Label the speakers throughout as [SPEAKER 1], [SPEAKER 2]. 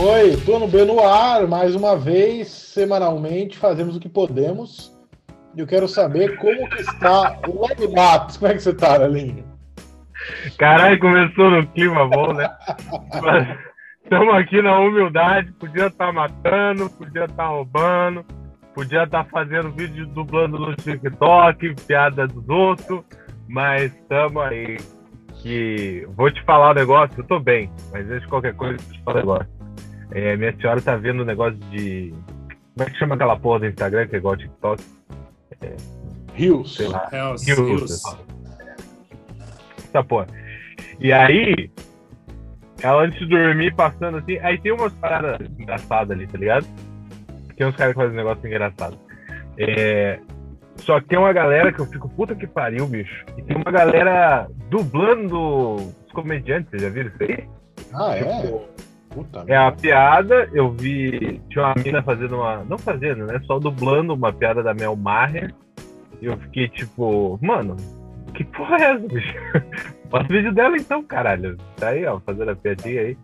[SPEAKER 1] Oi, Plano B no ar, mais uma vez, semanalmente, fazemos o que podemos. E eu quero saber como que está o Leg Matos. Como é que você tá, Alinho?
[SPEAKER 2] Caralho, começou no clima bom, né? Estamos aqui na humildade, podia estar tá matando, podia estar tá roubando, podia estar tá fazendo vídeo dublando no TikTok, piada dos outros, mas estamos aí. Que vou te falar o um negócio, eu tô bem, mas antes de qualquer coisa, eu te falar um negócio. É, minha senhora tá vendo um negócio de. Como é que chama aquela porra do Instagram que é igual TikTok?
[SPEAKER 1] É, Rios.
[SPEAKER 2] Sei lá. Rios. Rios. Essa porra. E aí, ela antes de dormir, passando assim, aí tem umas paradas engraçadas ali, tá ligado? Tem uns caras que fazem um negócio engraçado. É, só que tem uma galera que eu fico, puta que pariu, bicho. E tem uma galera dublando os comediantes, vocês já viram isso aí?
[SPEAKER 1] Ah, é? tipo, é?
[SPEAKER 2] Puta é a piada, eu vi. Tinha uma mina fazendo uma. Não fazendo, né? Só dublando uma piada da Mel Maher. E eu fiquei tipo, mano, que porra é essa, bicho? Faz vídeo dela então, caralho. Tá aí, ó, fazendo a piadinha aí.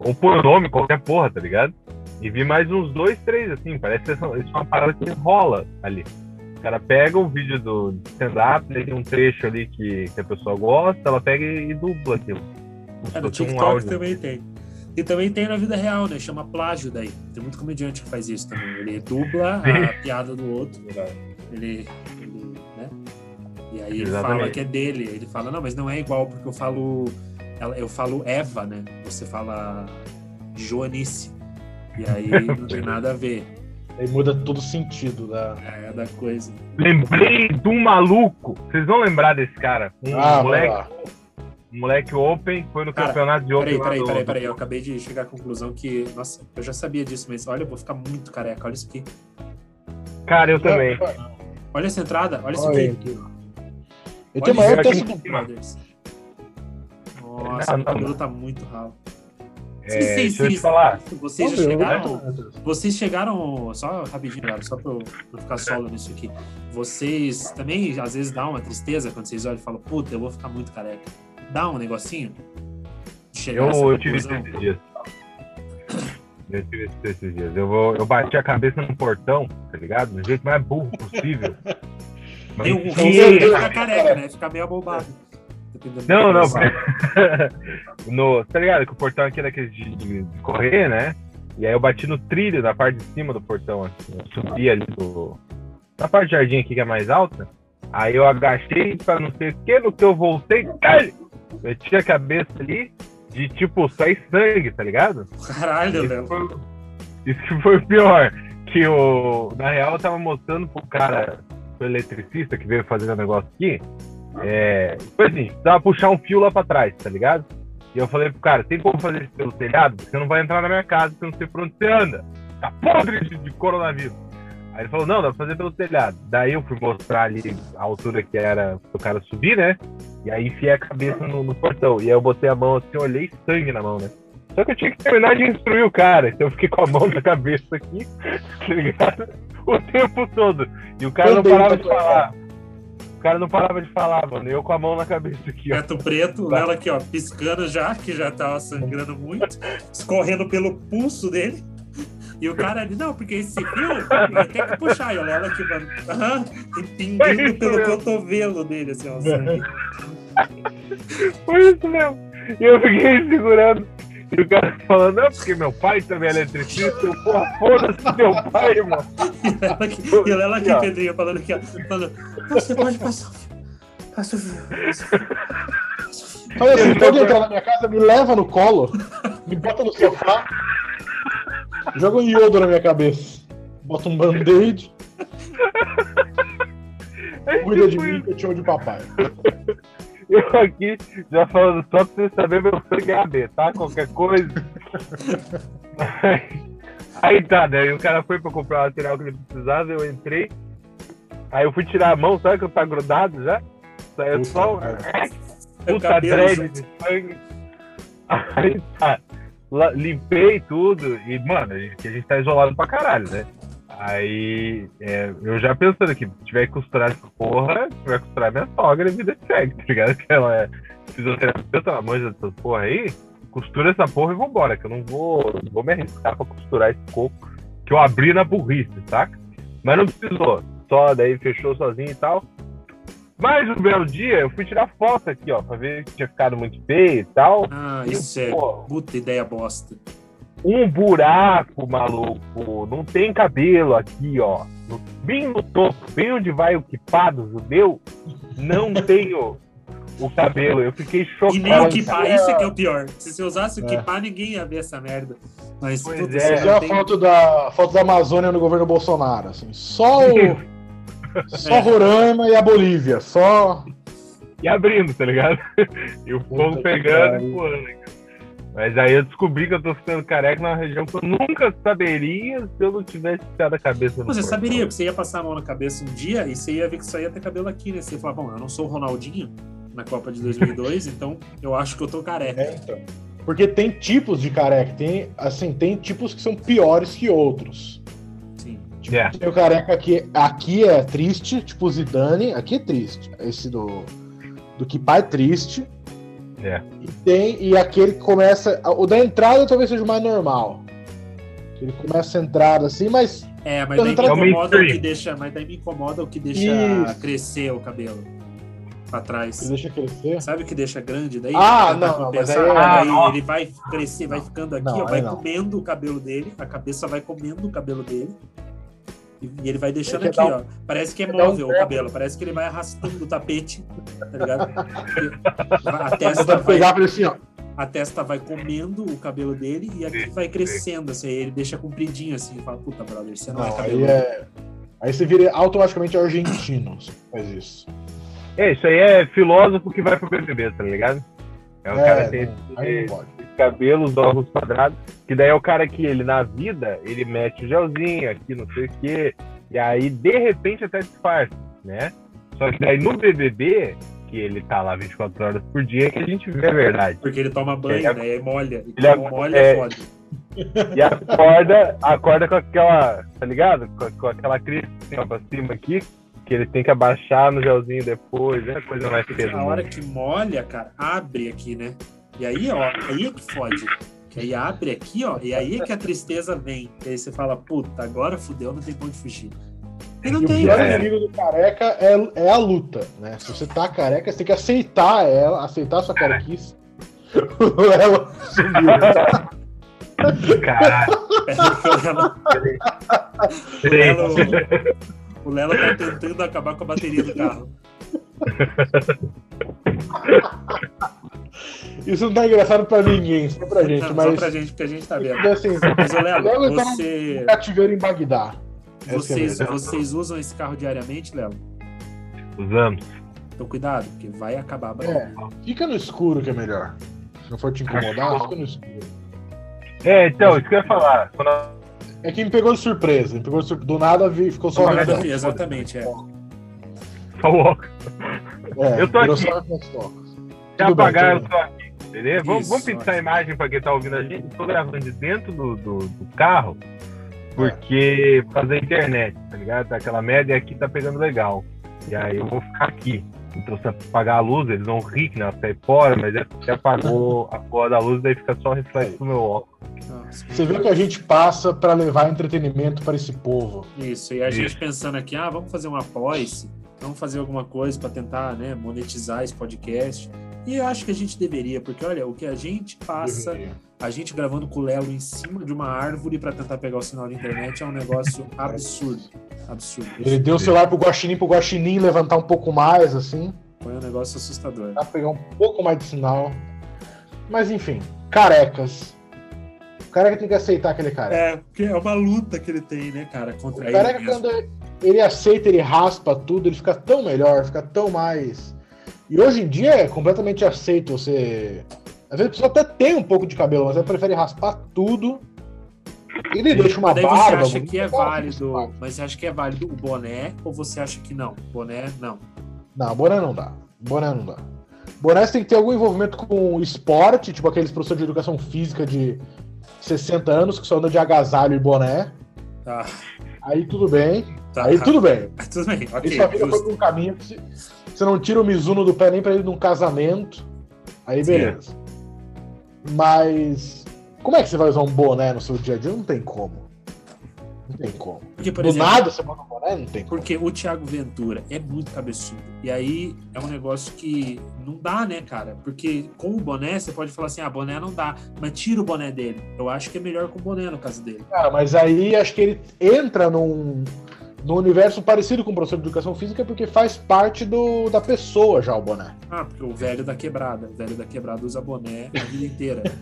[SPEAKER 2] Ou por nome, qualquer porra, tá ligado? E vi mais uns dois, três, assim, parece que isso é uma parada que rola ali. O cara pega o vídeo do stand-up, tem um trecho ali que, que a pessoa gosta, ela pega e, dubla aquilo.
[SPEAKER 3] É, no TikTok um também tem. E também tem na vida real, né? Chama plágio daí. Tem muito comediante que faz isso também. Ele dubla a piada do outro. Ele, ele né? E aí ele fala que é dele. Ele fala, não, mas não é igual porque eu falo. Eu falo Eva, né? Você fala Joanice. E aí não tem nada a ver.
[SPEAKER 1] Aí muda todo o sentido da...
[SPEAKER 3] É, da coisa.
[SPEAKER 2] Lembrei de um maluco. Vocês vão lembrar desse cara? Um ah, moleque moleque Open, foi no Cara, campeonato de Open.
[SPEAKER 3] Peraí, peraí, peraí, peraí. Eu acabei de chegar à conclusão que. Nossa, eu já sabia disso, mas olha, eu vou ficar muito careca. Olha isso aqui.
[SPEAKER 2] Cara, eu também.
[SPEAKER 3] Olha essa entrada, olha isso aqui.
[SPEAKER 1] aqui. Eu tenho maior texto do Brothers.
[SPEAKER 3] Nossa, o cabelo tá muito ralo.
[SPEAKER 2] É, vocês, vocês, falar.
[SPEAKER 3] vocês já chegaram. Vocês chegaram. Só rapidinho, galera, só pra eu, pra eu ficar solo nisso aqui. Vocês também, às vezes, dá uma tristeza quando vocês olham e falam, puta, eu vou ficar muito careca dá um negocinho?
[SPEAKER 2] Eu, eu tive esses dias. Eu tive esses dias. Eu, vou, eu bati a cabeça no portão, tá ligado? Do jeito mais burro possível.
[SPEAKER 3] Tem um de ficar careca, né? Ficar meio abobado.
[SPEAKER 2] Não, não. no, tá ligado? Que o portão aqui é daquele de, de, correr, né? E aí eu bati no trilho na parte de cima do portão, assim. Eu subi ali do. Na parte de jardim aqui que é mais alta. Aí eu agachei pra não sei o que, no que eu voltei! Meti a cabeça ali de tipo sair sangue, tá ligado?
[SPEAKER 3] Caralho, Léo.
[SPEAKER 2] Isso que foi o pior. Que o. Na real, eu tava mostrando pro cara, pro eletricista que veio fazer o negócio aqui. É. Foi assim, precisava puxar um fio lá pra trás, tá ligado? E eu falei pro cara, tem como fazer isso pelo telhado? Você não vai entrar na minha casa, você não sei por onde você anda. Tá podre de, de coronavírus. Aí ele falou, não, dá pra fazer pelo telhado. Daí eu fui mostrar ali a altura que era pro cara subir, né? E aí enfiei a cabeça no, no portão. E aí eu botei a mão assim, olhei sangue na mão, né? Só que eu tinha que terminar de instruir o cara. Então eu fiquei com a mão na cabeça aqui, tá ligado? O tempo todo. E o cara não parava de falar. O cara não parava de falar, mano. Eu com a mão na cabeça aqui,
[SPEAKER 3] ó. Preto preto, ela aqui, ó, piscando já, que já tava sangrando muito, escorrendo pelo pulso dele. E o cara ali, não, porque esse fio vai ter que puxar. E ela aqui, mano, aham, pingando pelo cotovelo dele, assim, ó, sangue.
[SPEAKER 2] Foi isso mesmo. E eu fiquei segurando. E o cara falando, não, porque meu pai também é eletricista. Eu, porra, foda-se meu pai, irmão.
[SPEAKER 3] E ela aqui, Pedrinho, falando aqui, ó. Falando, você pode passar o fio. Passa o fio.
[SPEAKER 1] Olha assim, pode entrar na minha casa, me leva no colo, me bota no sofá, joga um iodo na minha cabeça, bota um band-aid. Cuida de mim que eu te amo de papai.
[SPEAKER 2] Eu aqui já falando só pra você saber meu sangue é AB, tá? Qualquer coisa. Aí tá, né? o cara foi pra comprar o material que ele precisava, eu entrei. Aí eu fui tirar a mão, sabe que eu tá grudado já? Saiu só. Puta dread de sangue. Aí tá. Limpei tudo e, mano, a gente, a gente tá isolado pra caralho, né? Aí é, eu já pensando que se tiver que costurar essa porra, se tiver que costurar minha sogra, a vida segue, tá ligado? Que ela é fisioterapeuta, ela manja dessas porra aí. costura essa porra e vambora, que eu não vou, não vou me arriscar pra costurar esse coco que eu abri na burrice, saca? Mas não precisou. Só daí fechou sozinho e tal. Mas um belo dia eu fui tirar foto aqui, ó, pra ver se tinha ficado muito feio e tal.
[SPEAKER 3] Ah, isso é pô, puta ideia bosta.
[SPEAKER 2] Um buraco, maluco. Não tem cabelo aqui, ó. No, bem no topo, bem onde vai o quipado judeu, não tenho o cabelo. Eu fiquei chocado.
[SPEAKER 3] E nem o kipá, isso é que é o pior. Se você usasse o é. kipá, ninguém ia ver essa merda. Mas
[SPEAKER 1] pois tudo é. Você tem... a foto da, foto da Amazônia no governo Bolsonaro, assim. Só o. Só é. Roraima e a Bolívia, só.
[SPEAKER 2] E abrindo, tá ligado? E o povo pegando e voando. Mas aí eu descobri que eu tô ficando careca numa região que eu nunca saberia se eu não tivesse ficado a cabeça no
[SPEAKER 3] Você corpo. saberia, porque você ia passar a mão na cabeça um dia e você ia ver que só ia ter cabelo aqui, né? Você ia falar, bom, eu não sou o Ronaldinho na Copa de 2002, então eu acho que eu tô careca. É, então.
[SPEAKER 1] Porque tem tipos de careca, tem, assim, tem tipos que são piores que outros. Tipo, yeah. É. Tem o careca que aqui é triste, tipo o Zidane, aqui é triste. Esse do, do que pai é triste. É. E tem, e aquele que começa. O da entrada talvez seja o mais normal. Ele começa a entrar assim, mas.
[SPEAKER 3] É, mas daí me incomoda o que deixa. Mas daí me incomoda o que deixa Isso. crescer o cabelo pra trás.
[SPEAKER 1] Que deixa crescer?
[SPEAKER 3] Sabe o que deixa grande? Daí
[SPEAKER 1] ah, não, não
[SPEAKER 3] pensar, aí, é... aí ele vai crescer, vai ficando aqui, não, ó, vai comendo o cabelo dele, a cabeça vai comendo o cabelo dele. E ele vai deixando aqui, ó. Parece que é móvel um o cabelo, parece que ele vai arrastando o tapete, tá ligado? A testa vai, assim, ó. A testa vai comendo o cabelo dele e aqui vai crescendo, assim, ele deixa compridinho assim, fala, puta, brother, você não, é não é cabelo.
[SPEAKER 1] Aí, é... aí você vira automaticamente argentino, faz isso.
[SPEAKER 2] É, isso aí é filósofo que vai pro BBB, tá ligado? É o é, cara tem cabelos, ovos quadrados, que daí é o cara que ele, na vida, ele mete o gelzinho aqui, não sei o quê, e aí, de repente, até disfarça, né? Só que daí no BBB, que ele tá lá 24 horas por dia, que a gente vê a verdade.
[SPEAKER 3] Porque ele toma banho, é, né? E molha. E ele molha é, foda.
[SPEAKER 2] E acorda, acorda com aquela, tá ligado? Com, com aquela crise assim, ó, pra cima aqui, que ele tem que abaixar no gelzinho depois, é coisa mais
[SPEAKER 3] cedo. A hora que molha, cara, abre aqui, né? E aí, ó, aí é que fode. Que aí abre aqui, ó, e aí é que a tristeza vem. E aí você fala, puta, agora fudeu, não tem onde fugir.
[SPEAKER 1] E não e tem. O pior inimigo do careca é, é a luta, né? Se você tá careca, você tem que aceitar ela, aceitar a sua carequice. ela
[SPEAKER 3] sumiu. Caralho. o Lelo, o Lelo tá tentando acabar com a bateria do carro.
[SPEAKER 1] Isso não tá engraçado pra ninguém, só pra gente. Não, mas...
[SPEAKER 3] Só pra gente, porque a gente tá vendo. Assim, mas, Léo, você...
[SPEAKER 1] Tá cativeiro em Bagdá.
[SPEAKER 3] É vocês, é vocês usam esse carro diariamente, Léo?
[SPEAKER 2] Usamos.
[SPEAKER 3] Então cuidado, porque vai acabar a
[SPEAKER 1] é, Fica no escuro que é melhor. Se não for te incomodar, fica no escuro.
[SPEAKER 2] É, então, isso que eu ia falar. Quando...
[SPEAKER 1] É que me pegou de surpresa. Me pegou de surpresa. Do nada ficou só.
[SPEAKER 3] Exatamente, é.
[SPEAKER 2] Só É, eu tô aqui. Se apagar, eu tô aqui. Beleza? Vamos, vamos pintar a imagem para quem tá ouvindo a gente. Estou gravando de dentro do, do, do carro, porque é. fazer internet, tá ligado? Tá aquela média e aqui tá pegando legal. E aí eu vou ficar aqui. Então se apagar a luz, eles vão rir que não sai fora, mas é porque apagou a porra da luz, daí fica só reflexo no meu óculos.
[SPEAKER 1] Você vê que a gente passa para levar entretenimento para esse povo.
[SPEAKER 3] Isso, e a Isso. gente pensando aqui, ah, vamos fazer um apoio vamos fazer alguma coisa para tentar né, monetizar esse podcast. E eu acho que a gente deveria, porque olha, o que a gente passa, deveria. a gente gravando com o Lelo em cima de uma árvore para tentar pegar o sinal de internet é um negócio absurdo. Absurdo.
[SPEAKER 1] Ele deu o celular pro Guaxinim, pro Guaxinim levantar um pouco mais, assim.
[SPEAKER 3] Foi um negócio assustador.
[SPEAKER 1] Pra pegar um pouco mais de sinal. Mas enfim, carecas. O careca tem que aceitar aquele cara.
[SPEAKER 3] É, porque é uma luta que ele tem, né, cara, contra o
[SPEAKER 1] ele. Careca, quando ele aceita, ele raspa tudo, ele fica tão melhor, fica tão mais. E hoje em dia é completamente aceito você. Às vezes a pessoa até tem um pouco de cabelo, mas ela prefere raspar tudo. Ele deixa uma barba.
[SPEAKER 3] Você acha que é válido, mas você acha que é válido o boné ou você acha que não? Boné não.
[SPEAKER 1] Não, boné não dá. Boné não dá. Boné tem que ter algum envolvimento com esporte, tipo aqueles professores de educação física de 60 anos que só andam de agasalho e boné.
[SPEAKER 3] Tá.
[SPEAKER 1] Aí tudo bem. Tá. Aí tudo bem.
[SPEAKER 3] tudo bem, ok.
[SPEAKER 1] Vida foi um caminho que você não tira o Mizuno do pé nem pra ir num casamento. Aí beleza. Mas como é que você vai usar um boné no seu dia a dia? Não tem como. Não tem como.
[SPEAKER 3] Porque, por
[SPEAKER 1] Do
[SPEAKER 3] exemplo,
[SPEAKER 1] nada você um boné? Não tem como.
[SPEAKER 3] Porque o Thiago Ventura é muito cabeçudo. E aí é um negócio que não dá, né, cara? Porque com o boné, você pode falar assim: ah, boné não dá, mas tira o boné dele. Eu acho que é melhor com o boné no caso dele.
[SPEAKER 1] Cara, mas aí acho que ele entra num, num universo parecido com o professor de educação física porque faz parte do, da pessoa já o boné.
[SPEAKER 3] Ah, porque o velho da quebrada. O velho da quebrada usa boné a vida inteira.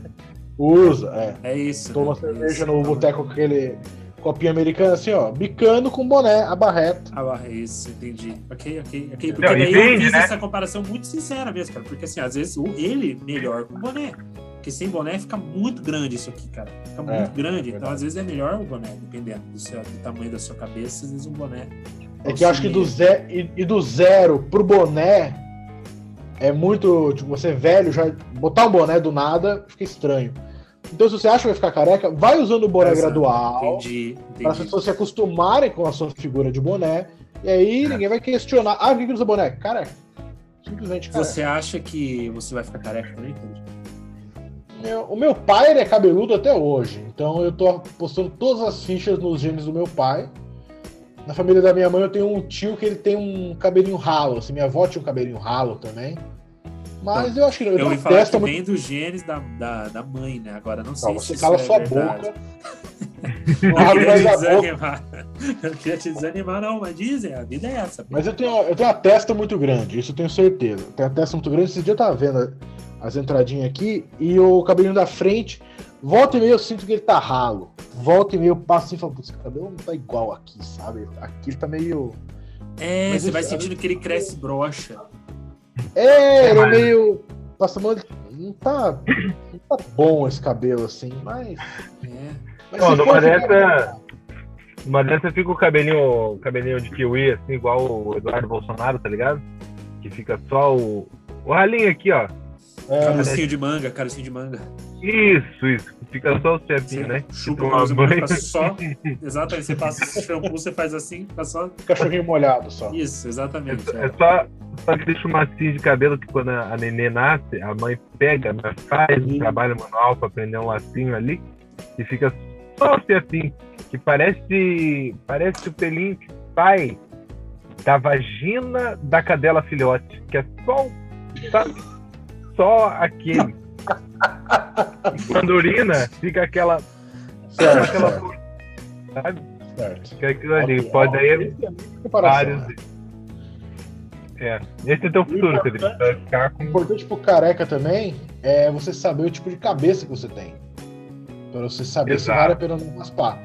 [SPEAKER 1] Usa, é.
[SPEAKER 3] É isso.
[SPEAKER 1] Toma
[SPEAKER 3] né? É
[SPEAKER 1] cerveja
[SPEAKER 3] isso.
[SPEAKER 1] no boteco com aquele copinho americano assim, ó, bicando com boné, a barreta.
[SPEAKER 3] Ah, é isso, entendi. Ok, ok, ok. Porque
[SPEAKER 2] Não,
[SPEAKER 3] daí eu fiz
[SPEAKER 2] né?
[SPEAKER 3] essa comparação muito sincera mesmo, cara. Porque assim, às vezes o ele melhor com boné. Porque sem boné fica muito grande isso aqui, cara. Fica
[SPEAKER 1] É,
[SPEAKER 3] muito grande. Então,
[SPEAKER 1] verdade.
[SPEAKER 3] às vezes é melhor o boné, dependendo do, seu- do tamanho da sua cabeça, às vezes um boné.
[SPEAKER 1] É que eu acho que do zero, e, e do zero pro boné é muito. Tipo, você velho, já botar um boné do nada fica estranho. Então, se você acha que vai ficar careca, vai usando o boné
[SPEAKER 3] Exato.
[SPEAKER 1] gradual.
[SPEAKER 3] Entendi,
[SPEAKER 1] Para as
[SPEAKER 3] entendi.
[SPEAKER 1] pessoas se acostumarem com a sua figura de boné. E aí ninguém vai questionar. Ah, por que usa boné? Careca. Simplesmente careca.
[SPEAKER 3] Você acha que você vai ficar careca também?
[SPEAKER 1] Meu- o meu pai ele é cabeludo até hoje. Então eu tô postando todas as fichas nos genes do meu pai. Na família da minha mãe eu tenho um tio que ele tem um cabelinho ralo. Assim, minha avó tinha um cabelinho ralo também. Mas eu acho que eu,
[SPEAKER 3] Eu
[SPEAKER 1] testa muito.
[SPEAKER 3] vem dos genes da, da, da mãe, né? Agora não sei
[SPEAKER 1] Não,
[SPEAKER 3] se
[SPEAKER 1] você cala
[SPEAKER 3] é
[SPEAKER 1] sua
[SPEAKER 3] verdade.
[SPEAKER 1] boca. Não abre mais a boca.
[SPEAKER 3] desanimar. Eu queria te desanimar, não, mas dizem, a vida é essa.
[SPEAKER 1] Mas eu tenho, eu tenho uma testa muito grande, isso eu tenho certeza. Tenho uma testa muito grande. Esse dia eu tava vendo as entradinhas aqui e o cabelinho da frente, volta e meia eu sinto que ele tá ralo. Volta e meia eu passo assim e falo, putz, esse cabelo não tá igual aqui, sabe? Aqui ele tá meio.
[SPEAKER 3] É,
[SPEAKER 1] Mas
[SPEAKER 3] você vai sentindo que ele cresce broxa.
[SPEAKER 1] É, é
[SPEAKER 2] mas-
[SPEAKER 1] meio. Passa ele não tá. Não tá bom esse cabelo assim, mas.
[SPEAKER 3] É.
[SPEAKER 1] mas
[SPEAKER 2] Não, numa dessa- Numa dessa fica o cabelinho, cabelinho de kiwi, assim, igual o Eduardo Bolsonaro, tá ligado? Que fica só o, o ralinho aqui, ó.
[SPEAKER 1] É,
[SPEAKER 3] Carocinho de manga, carocinho de manga.
[SPEAKER 2] Isso, isso. Fica só o chefinho, né?
[SPEAKER 3] Chupa o cabelo,
[SPEAKER 2] banho.
[SPEAKER 3] só. Exatamente, você passa esse shampoo, você faz assim, fica só.
[SPEAKER 1] cachorrinho molhado só.
[SPEAKER 3] Isso, exatamente.
[SPEAKER 2] É só, só que deixa um macio de cabelo que quando a nenê nasce, a mãe pega, né, faz um
[SPEAKER 1] Uhum.
[SPEAKER 2] trabalho manual pra prender um lacinho ali e fica só assim, que parece, parece o pelinho que sai da vagina da cadela filhote, que é só, o- sabe? Só aquele. Quando urina, fica aquela,
[SPEAKER 1] Certo,
[SPEAKER 2] aquela
[SPEAKER 1] certo,
[SPEAKER 2] sabe?
[SPEAKER 1] certo.
[SPEAKER 2] Fica aquilo ali.
[SPEAKER 1] Ok,
[SPEAKER 2] Pode aí
[SPEAKER 1] esse é
[SPEAKER 2] vários.
[SPEAKER 1] né?
[SPEAKER 2] É, esse é teu futuro, Pedro.
[SPEAKER 1] O importante pro careca também é você saber o tipo de cabeça que você tem. Pra você saber se
[SPEAKER 2] Exato.
[SPEAKER 1] vale a pena não raspar.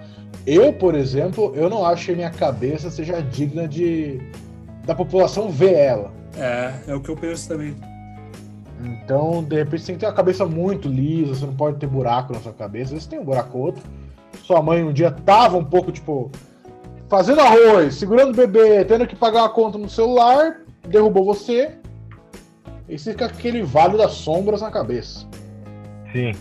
[SPEAKER 1] Eu, por exemplo, eu não acho que a minha cabeça seja digna de da população ver ela.
[SPEAKER 3] É, é o que eu penso também.
[SPEAKER 1] Então, de repente, você tem que ter uma cabeça muito lisa, você não pode ter buraco na sua cabeça. Às vezes tem um buraco ou outro. Sua mãe um dia tava um pouco, tipo, fazendo arroz, segurando o bebê, tendo que pagar uma conta no celular, derrubou você. E você fica aquele vale das sombras na cabeça.
[SPEAKER 2] Sim.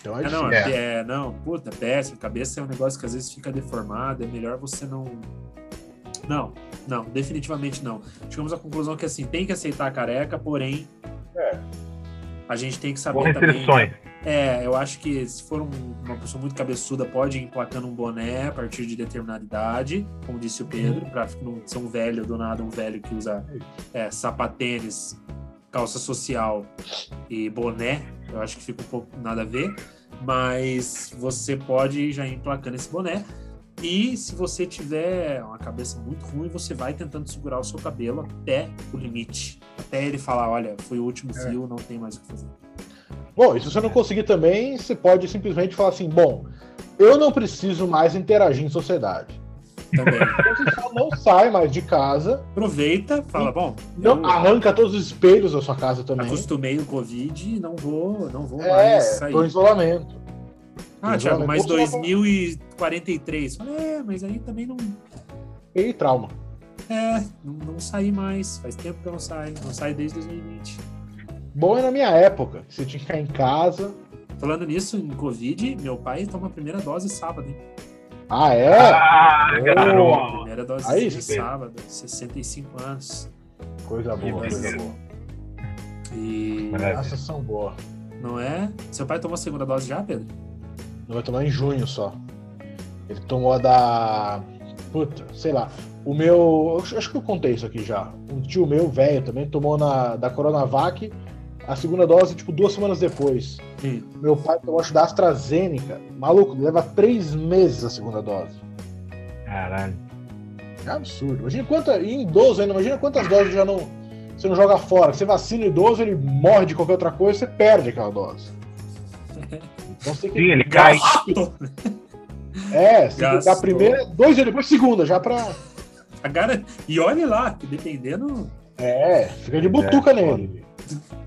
[SPEAKER 1] Então é
[SPEAKER 3] É, não, é, é, não, puta, péssimo. Cabeça é um negócio que às vezes fica deformado. É melhor você não. Não, não, definitivamente não. Chegamos à conclusão que assim, tem que aceitar a careca, porém.
[SPEAKER 1] É.
[SPEAKER 3] A gente tem que
[SPEAKER 2] Com
[SPEAKER 3] saber também.
[SPEAKER 2] restrições.
[SPEAKER 3] É, eu acho que se for um- uma pessoa muito cabeçuda, pode ir emplacando um boné a partir de determinada idade, como disse o Pedro,
[SPEAKER 1] Uhum.
[SPEAKER 3] pra não ser um velho do nada, um velho que usa é, sapatênis, calça social e boné. Eu acho que fica um pouco nada a ver, mas você pode já ir emplacando esse boné. E se você tiver uma cabeça muito ruim, você vai tentando segurar o seu cabelo até o limite. Até ele falar, olha, foi o último
[SPEAKER 1] É.
[SPEAKER 3] fio, não tem mais o que fazer.
[SPEAKER 1] Bom, e se você não conseguir também, você pode simplesmente falar assim: bom, eu não preciso mais interagir em sociedade.
[SPEAKER 3] Também.
[SPEAKER 1] Então você só não sai mais de casa,
[SPEAKER 3] Aproveita, fala, bom,
[SPEAKER 1] não arranca todos os espelhos da sua casa também.
[SPEAKER 3] acostumei no Covid e não vou, não vou
[SPEAKER 1] É,
[SPEAKER 3] mais sair.
[SPEAKER 1] tô em isolamento.
[SPEAKER 3] Ah,
[SPEAKER 1] tô
[SPEAKER 3] Thiago, mas
[SPEAKER 1] isolamento.
[SPEAKER 3] 2043. Falei, É, mas aí também não.
[SPEAKER 1] E trauma.
[SPEAKER 3] É, não, não saí mais. Faz tempo que eu não saio. Não saio desde 2020.
[SPEAKER 1] Bom é na minha época, você tinha que ficar em casa.
[SPEAKER 3] Falando nisso, em Covid, meu pai toma a primeira dose sábado, hein?
[SPEAKER 1] Ah, é?
[SPEAKER 2] Ah,
[SPEAKER 1] Oh.
[SPEAKER 2] garoto.
[SPEAKER 3] Primeira dose
[SPEAKER 1] Aí,
[SPEAKER 3] de sábado, 65 anos.
[SPEAKER 1] Coisa boa, coisa boa.
[SPEAKER 3] E.
[SPEAKER 1] Essa são boa.
[SPEAKER 3] Não é? Seu pai tomou a segunda dose já, Pedro?
[SPEAKER 1] Não vai tomar em junho só. Ele tomou a da. Puta, sei lá. O meu. Acho que eu contei isso aqui já. Um tio meu, velho, também tomou na, da Coronavac a segunda dose, tipo, duas semanas depois.
[SPEAKER 3] Sim.
[SPEAKER 1] Meu pai tomou acho da AstraZeneca. Maluco, leva três meses a segunda dose.
[SPEAKER 2] Caralho.
[SPEAKER 1] É absurdo. Imagina quanta. E em idoso ainda, imagina quantas doses já não. Você não joga fora. Você vacina o idoso, ele morre de qualquer outra coisa, você perde aquela dose. Então você tem.
[SPEAKER 2] Sim, ele cai.
[SPEAKER 1] É, você tem que dar a primeira, dois dias depois, segunda, já pra.
[SPEAKER 3] Agora, e olhe lá, que dependendo,
[SPEAKER 1] É, fica de butuca
[SPEAKER 2] É,
[SPEAKER 1] nele.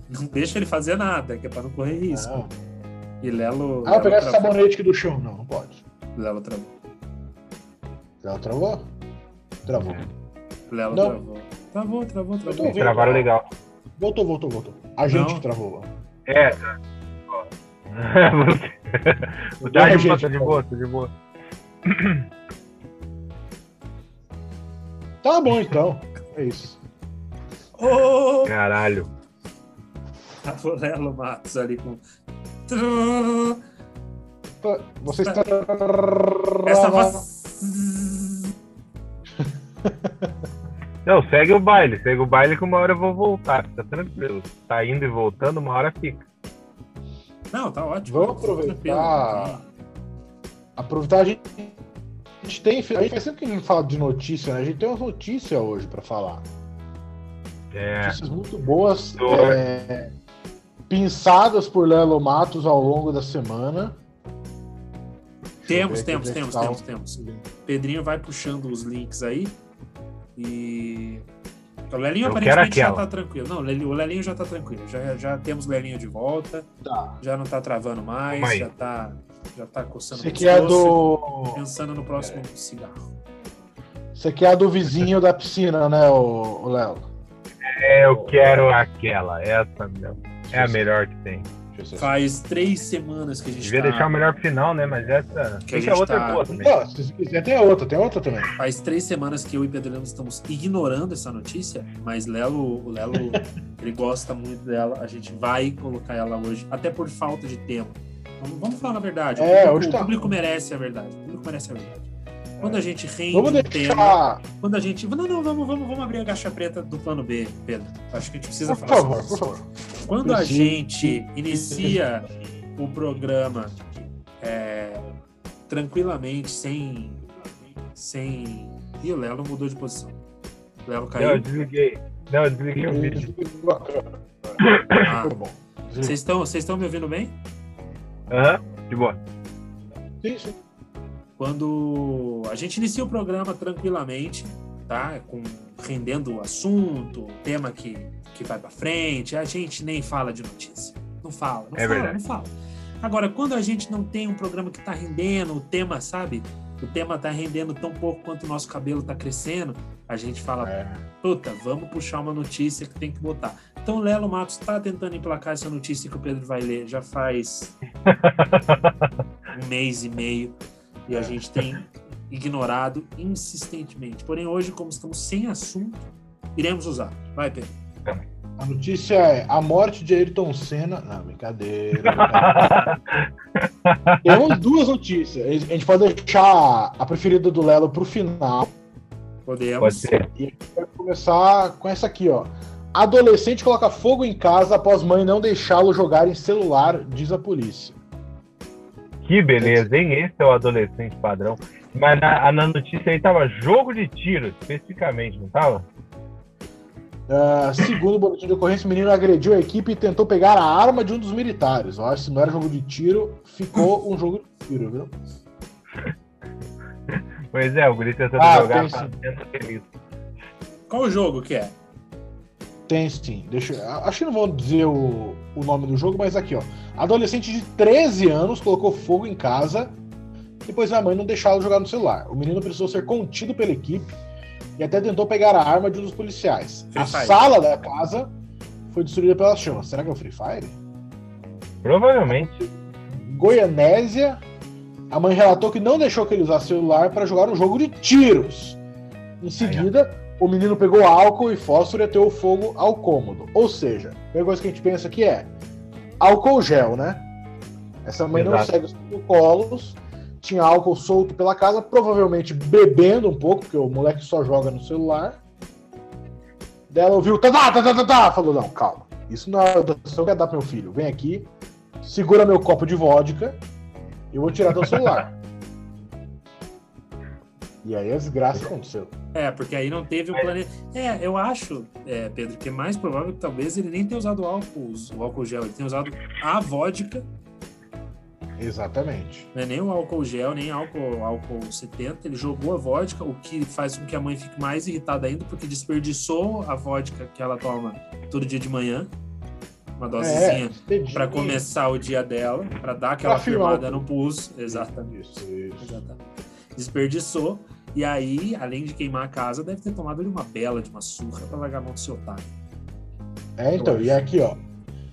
[SPEAKER 3] não deixa ele fazer nada, que é pra não correr risco.
[SPEAKER 1] Não.
[SPEAKER 3] E Lelo.
[SPEAKER 1] Ah, eu pegar esse
[SPEAKER 3] Lelo
[SPEAKER 1] sabonete aqui do chão. Não, não pode.
[SPEAKER 3] Lelo travou.
[SPEAKER 1] Ela travou? Travou.
[SPEAKER 3] Lelo
[SPEAKER 1] Não.
[SPEAKER 3] travou. Travou, travou, travou.
[SPEAKER 1] ouvindo.
[SPEAKER 2] Travaram legal.
[SPEAKER 1] Voltou, voltou, voltou. A gente
[SPEAKER 3] Não.
[SPEAKER 1] que travou.
[SPEAKER 2] É. tá. Ó. Você- Tá
[SPEAKER 1] a
[SPEAKER 2] de boa, tá de boa, tá de boa.
[SPEAKER 1] Tá bom então. É isso.
[SPEAKER 3] Ô,
[SPEAKER 2] Caralho.
[SPEAKER 3] Tava o Lelo Matos ali com.
[SPEAKER 1] Tá- Você está.
[SPEAKER 3] Essa voz.
[SPEAKER 2] Não, segue o baile, segue o baile que uma hora eu vou voltar, tá tranquilo. Tá indo e voltando, uma hora fica.
[SPEAKER 3] Não, tá ótimo.
[SPEAKER 1] Vamos aproveitar. Aproveitar a gente. A gente tem. A gente faz sempre que a gente fala de notícia, né? A gente tem uma notícia hoje pra falar.
[SPEAKER 2] É.
[SPEAKER 1] Notícias muito boas. É, pinçadas por Lelo Matos ao longo da semana.
[SPEAKER 3] Temos, temos, temos, temos,
[SPEAKER 1] é
[SPEAKER 3] temos.
[SPEAKER 1] tá
[SPEAKER 3] Pedrinho vai puxando os links aí. E. O Lelinho
[SPEAKER 2] Eu
[SPEAKER 3] aparentemente já tá tranquilo. Não, o Lelinho- já tá tranquilo. Já, já temos o Lelinho de volta.
[SPEAKER 1] Tá.
[SPEAKER 3] Já não tá travando mais. Já tá, já tá coçando
[SPEAKER 1] Você
[SPEAKER 3] o
[SPEAKER 1] que é do.
[SPEAKER 3] Pensando no próximo cigarro.
[SPEAKER 1] Você que é a do vizinho da piscina, né, o, Léo?
[SPEAKER 2] É, eu quero aquela, essa mesmo. É a melhor que tem.
[SPEAKER 1] Ver.
[SPEAKER 3] Faz três semanas que a gente
[SPEAKER 2] Devia
[SPEAKER 3] tá.
[SPEAKER 2] deixar o melhor final, né? Mas essa.
[SPEAKER 3] Que a
[SPEAKER 2] Deixa a
[SPEAKER 3] gente
[SPEAKER 2] outra
[SPEAKER 3] tá-
[SPEAKER 2] boa também.
[SPEAKER 1] Não, se você quiser, tem outra, tem outra também.
[SPEAKER 3] Faz três semanas que eu e Pedro Lemos estamos ignorando essa notícia, mas Lelo, o Lelo, ele gosta muito dela. A gente vai colocar ela hoje, até por falta de tempo. Vamos, vamos falar a verdade. O
[SPEAKER 1] É,
[SPEAKER 3] público,
[SPEAKER 1] hoje tá.
[SPEAKER 3] o público merece a verdade. O público merece a verdade. Quando a gente rende
[SPEAKER 1] Vamos
[SPEAKER 3] um tema,
[SPEAKER 1] deixar.
[SPEAKER 3] quando a gente. Não, não, vamos, vamos, vamos abrir a caixa preta do plano B, Pedro. Acho que a gente precisa
[SPEAKER 1] Por
[SPEAKER 3] falar
[SPEAKER 1] favor,
[SPEAKER 3] sobre
[SPEAKER 1] por
[SPEAKER 3] isso.
[SPEAKER 1] favor.
[SPEAKER 3] Quando a
[SPEAKER 1] Preciso.
[SPEAKER 3] gente inicia o programa é, tranquilamente, sem. sem. Ih, o Lelo mudou de posição. O Lelo
[SPEAKER 2] Não, eu
[SPEAKER 3] caiu.
[SPEAKER 2] desliguei. Não, eu desliguei o vídeo.
[SPEAKER 3] Ah,
[SPEAKER 1] Foi bom.
[SPEAKER 3] Vocês estão me ouvindo bem?
[SPEAKER 2] Aham, de boa.
[SPEAKER 1] Sim, sim.
[SPEAKER 3] Quando a gente inicia o programa tranquilamente, tá? Com, rendendo o assunto, o tema que, que vai pra frente, a gente nem fala de notícia. Não fala, não
[SPEAKER 2] É
[SPEAKER 3] fala,
[SPEAKER 2] verdade.
[SPEAKER 3] não fala. Agora, quando a gente não tem um programa que tá rendendo, o tema, sabe? O tema tá rendendo tão pouco quanto o nosso cabelo tá crescendo, a gente fala,
[SPEAKER 1] É.
[SPEAKER 3] puta, vamos puxar uma notícia que tem que botar. Então, o Lelo Matos tá tentando emplacar essa notícia que o Pedro vai ler já faz um mês e meio e a gente tem ignorado insistentemente. Porém, hoje, como estamos sem assunto, iremos usar. Vai, Pedro.
[SPEAKER 1] A notícia é a morte de Ayrton Senna. Não, brincadeira. brincadeira. Temos duas notícias. A gente pode deixar a preferida do Lelo pro final.
[SPEAKER 3] Podemos.
[SPEAKER 2] Pode ser.
[SPEAKER 1] E a gente vai começar com essa aqui, ó. Adolescente coloca fogo em casa após mãe não deixá-lo jogar em celular, diz a polícia.
[SPEAKER 2] Que beleza, hein? Esse é o adolescente padrão. Mas na, na notícia aí tava jogo de tiro, especificamente, não tava?
[SPEAKER 1] Ah, segundo o boletim de ocorrência, o menino agrediu a equipe e tentou pegar a arma de um dos militares. Eu acho que se não era jogo de tiro, ficou um jogo de tiro, viu?
[SPEAKER 2] Pois é, o guri tentando
[SPEAKER 1] Ah,
[SPEAKER 2] jogar feliz.
[SPEAKER 3] Qual o jogo que é?
[SPEAKER 1] Tem sim. Deixa, eu- acho que não vou dizer o, o nome do jogo, mas aqui, ó. Adolescente de 13 anos colocou fogo em casa depois a mãe não deixá-lo jogar no celular. O menino precisou ser contido pela equipe e até tentou pegar a arma de um dos policiais.
[SPEAKER 3] Free
[SPEAKER 1] a
[SPEAKER 3] Fire.
[SPEAKER 1] sala da casa foi destruída pelas chamas. Será que é o Free Fire?
[SPEAKER 2] Provavelmente.
[SPEAKER 1] Goianésia, a mãe relatou que não deixou que ele usasse celular para jogar um jogo de tiros. Em seguida, o menino pegou álcool e fósforo e ateu o fogo ao cômodo. Ou seja, a primeira coisa que a gente pensa aqui é: álcool gel, né? Essa mãe Exato. não segue os protocolos, tinha álcool solto pela casa, provavelmente bebendo um pouco, porque o moleque só joga no celular. Dela ouviu, tá, tá, tá, tá, tá, falou, não, calma. Isso não é adoção que é dar pro meu filho. Vem aqui, segura meu copo de vodka, eu vou tirar teu celular. e aí a desgraça aconteceu.
[SPEAKER 3] É, porque aí não teve o planeta. É, eu acho, é, Pedro, que é mais provável que talvez ele nem tenha usado álcool, o álcool gel, ele tenha usado a vodka
[SPEAKER 1] Exatamente.
[SPEAKER 3] Não é nem o álcool gel, nem álcool, álcool 70. Ele jogou a vodka, o que faz com que a mãe fique mais irritada ainda, porque desperdiçou a vodka que ela toma todo dia de manhã. Uma dosezinha é, para começar o dia dela, para dar aquela firmada no pulso. Exatamente. Isso, isso. Exatamente. Desperdiçou. E aí, além de queimar a casa, deve ter tomado ali uma bela de uma surra para largar a mão do seu otário.
[SPEAKER 1] É, então, e aqui, ó.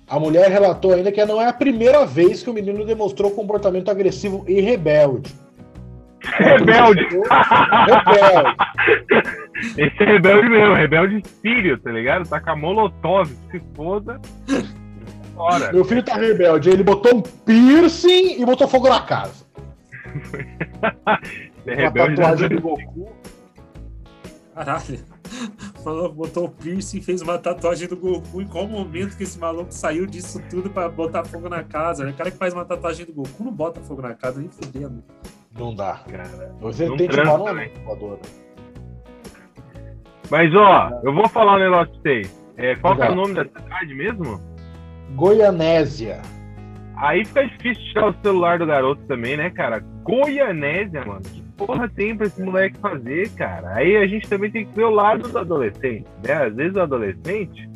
[SPEAKER 1] A mulher relatou ainda que não é a primeira vez que o menino demonstrou comportamento agressivo e rebelde.
[SPEAKER 2] Rebelde! rebelde! Esse é rebelde mesmo, rebelde filho, tá ligado? Tá com a molotov, se foda.
[SPEAKER 1] Bora. Meu filho tá rebelde, ele botou um piercing e botou fogo na casa.
[SPEAKER 2] é rebelde Uma tatuagem do Goku.
[SPEAKER 3] Caralho. Falou, botou o piercing fez uma tatuagem do Goku. Em qual momento que esse maluco saiu disso tudo pra botar fogo na casa? Né? O cara que faz uma tatuagem do Goku não bota fogo na casa, nem fudendo.
[SPEAKER 1] Não dá, cara. Você não tem que falar né?
[SPEAKER 2] Mas, ó, eu vou falar um negócio pra vocês. É, qual é o nome da cidade mesmo?
[SPEAKER 1] Goianésia.
[SPEAKER 2] Aí fica difícil tirar o celular do garoto também, né, cara? Goianésia, mano. Que porra tem pra esse moleque fazer, cara? Aí a gente também tem que ver o lado do adolescente, né? Às vezes o adolescente,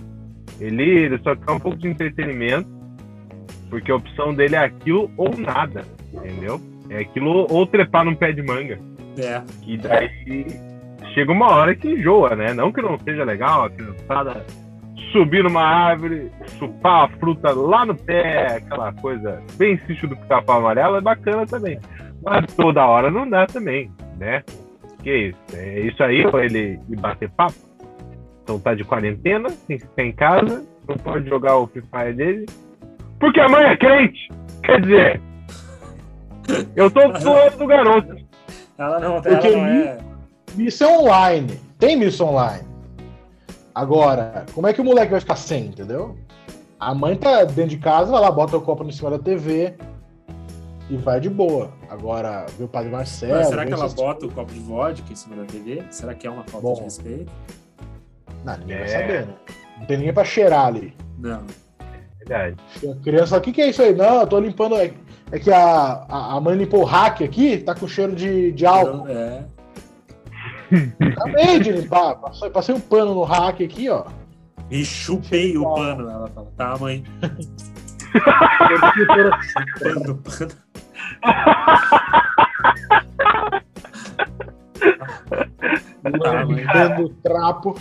[SPEAKER 2] ele, ele só quer um pouco de entretenimento, porque a opção dele é aquilo ou nada, entendeu? É aquilo ou trepar num pé de manga.
[SPEAKER 3] É.
[SPEAKER 2] E daí chega uma hora que enjoa, né? Não que não seja legal a criançada subir numa árvore, chupar a fruta lá no pé, aquela coisa bem sítio do pica-pau amarelo, é bacana também. Mas toda hora não dá também, né? Que isso? É isso aí, ou ele ir bater papo? Então tá de quarentena, tem que ficar em casa, não pode jogar o Free Fire dele. Porque a mãe é crente! Quer dizer, eu tô zoando do garoto.
[SPEAKER 3] Ela não, Porque ela não é.
[SPEAKER 1] Missão online. Tem missão online. Agora, como é que o moleque vai ficar sem, entendeu? A mãe tá dentro de casa, vai lá, bota o copo em cima da TV, e vai de boa. Agora, viu o Padre Marcelo. Mas
[SPEAKER 3] será que ela bota o copo de vodka em cima da TV? Será que é uma falta Bom, de respeito?
[SPEAKER 1] Não, ninguém é. vai saber, né? Não tem ninguém pra cheirar ali.
[SPEAKER 3] Não.
[SPEAKER 2] Verdade.
[SPEAKER 1] A criança, o que, que é isso aí? Não, eu tô limpando. É, é que a, a, a, mãe limpou o rack aqui, tá com cheiro de, de álcool.
[SPEAKER 3] É.
[SPEAKER 1] Acabei de limpar. Passei, passei um pano no rack aqui, ó.
[SPEAKER 3] E chupei o pano, ela fala. Tá, mãe.
[SPEAKER 1] Chupando pano. Lambendo tá, trapo.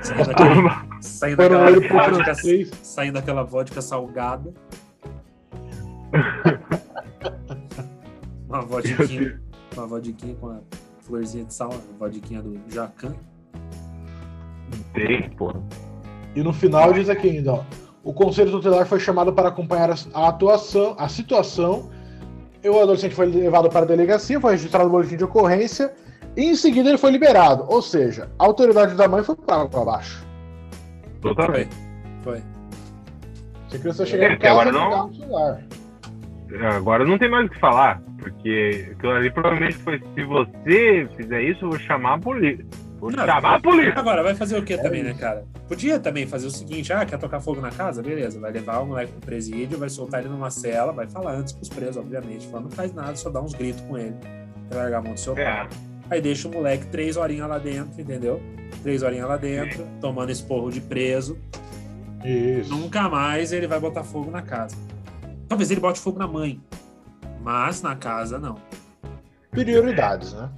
[SPEAKER 3] Saindo daquela, saindo daquela, vodka, saindo daquela vodka salgada. Uma vodquinha, uma vodquinha com a florzinha de sal, a vodquinha do Jacan.
[SPEAKER 2] Tem, porra.
[SPEAKER 1] E no final diz aqui ainda, ó. O conselho tutelar foi chamado para acompanhar a atuação, a situação. E o adolescente foi levado para a delegacia, foi registrado no boletim de ocorrência e em seguida ele foi liberado. Ou seja, a autoridade da mãe foi para baixo.
[SPEAKER 2] Totalmente.
[SPEAKER 3] Foi.
[SPEAKER 1] Se a criança chegar é, em casa, agora não... celular.
[SPEAKER 2] Agora não tem mais o que falar, porque aquilo ali provavelmente foi se você fizer isso, eu vou chamar a polícia. Vou não, chamar a polícia.
[SPEAKER 3] Agora, vai fazer o que é também, né, cara? Podia também fazer o seguinte: ah, quer tocar fogo na casa? Beleza, vai levar o moleque pro presídio, vai soltar ele numa cela, vai falar antes pros presos, obviamente. Falar, não faz nada, só dá uns gritos com ele. Vai largar a mão do seu é. pai. Aí deixa o moleque três horinhas lá dentro, entendeu? Três horinhas lá dentro, Sim. tomando esporro de preso.
[SPEAKER 1] Isso.
[SPEAKER 3] Nunca mais ele vai botar fogo na casa. Talvez ele bote fogo na mãe, mas na casa não
[SPEAKER 1] prioridades, né?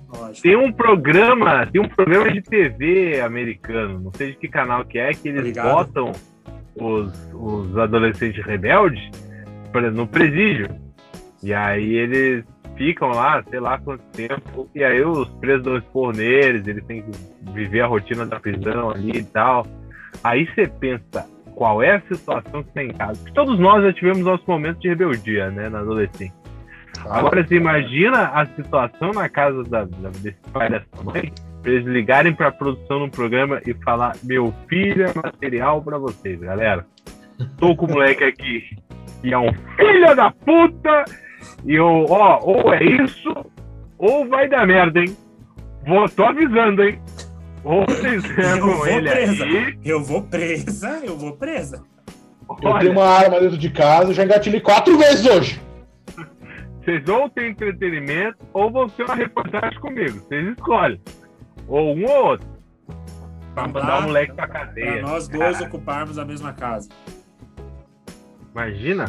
[SPEAKER 2] Tem um programa, tem um programa de TV americano, não sei de que canal que é, que eles Obrigado. botam os, os adolescentes rebeldes no presídio. E aí eles ficam lá, sei lá quanto tempo, e aí os presos dão expor neles, eles têm que viver a rotina da prisão ali e tal. Aí você pensa, qual é a situação que tem em casa? Porque todos nós já tivemos nossos momentos de rebeldia, né, na adolescência. Agora, você imagina a situação na casa da, da, desse pai e dessa mãe, pra eles ligarem pra produção no programa e falar: Meu filho é material pra vocês, galera. Tô com o moleque aqui e é um filho da puta. E eu, ó, ou é isso, ou vai dar merda, hein? Vou, tô avisando, hein? Ou vocês com ele
[SPEAKER 3] presa.
[SPEAKER 2] aí.
[SPEAKER 3] Eu vou presa, eu vou presa.
[SPEAKER 1] Eu tenho uma arma dentro de casa, já engatilhei quatro vezes hoje.
[SPEAKER 2] Vocês ou têm entretenimento, ou vão ter uma reportagem comigo. Vocês escolhem. Ou um ou outro. Pra mandar o moleque pra cadeia.
[SPEAKER 3] Pra nós dois ocuparmos a mesma casa.
[SPEAKER 2] Imagina?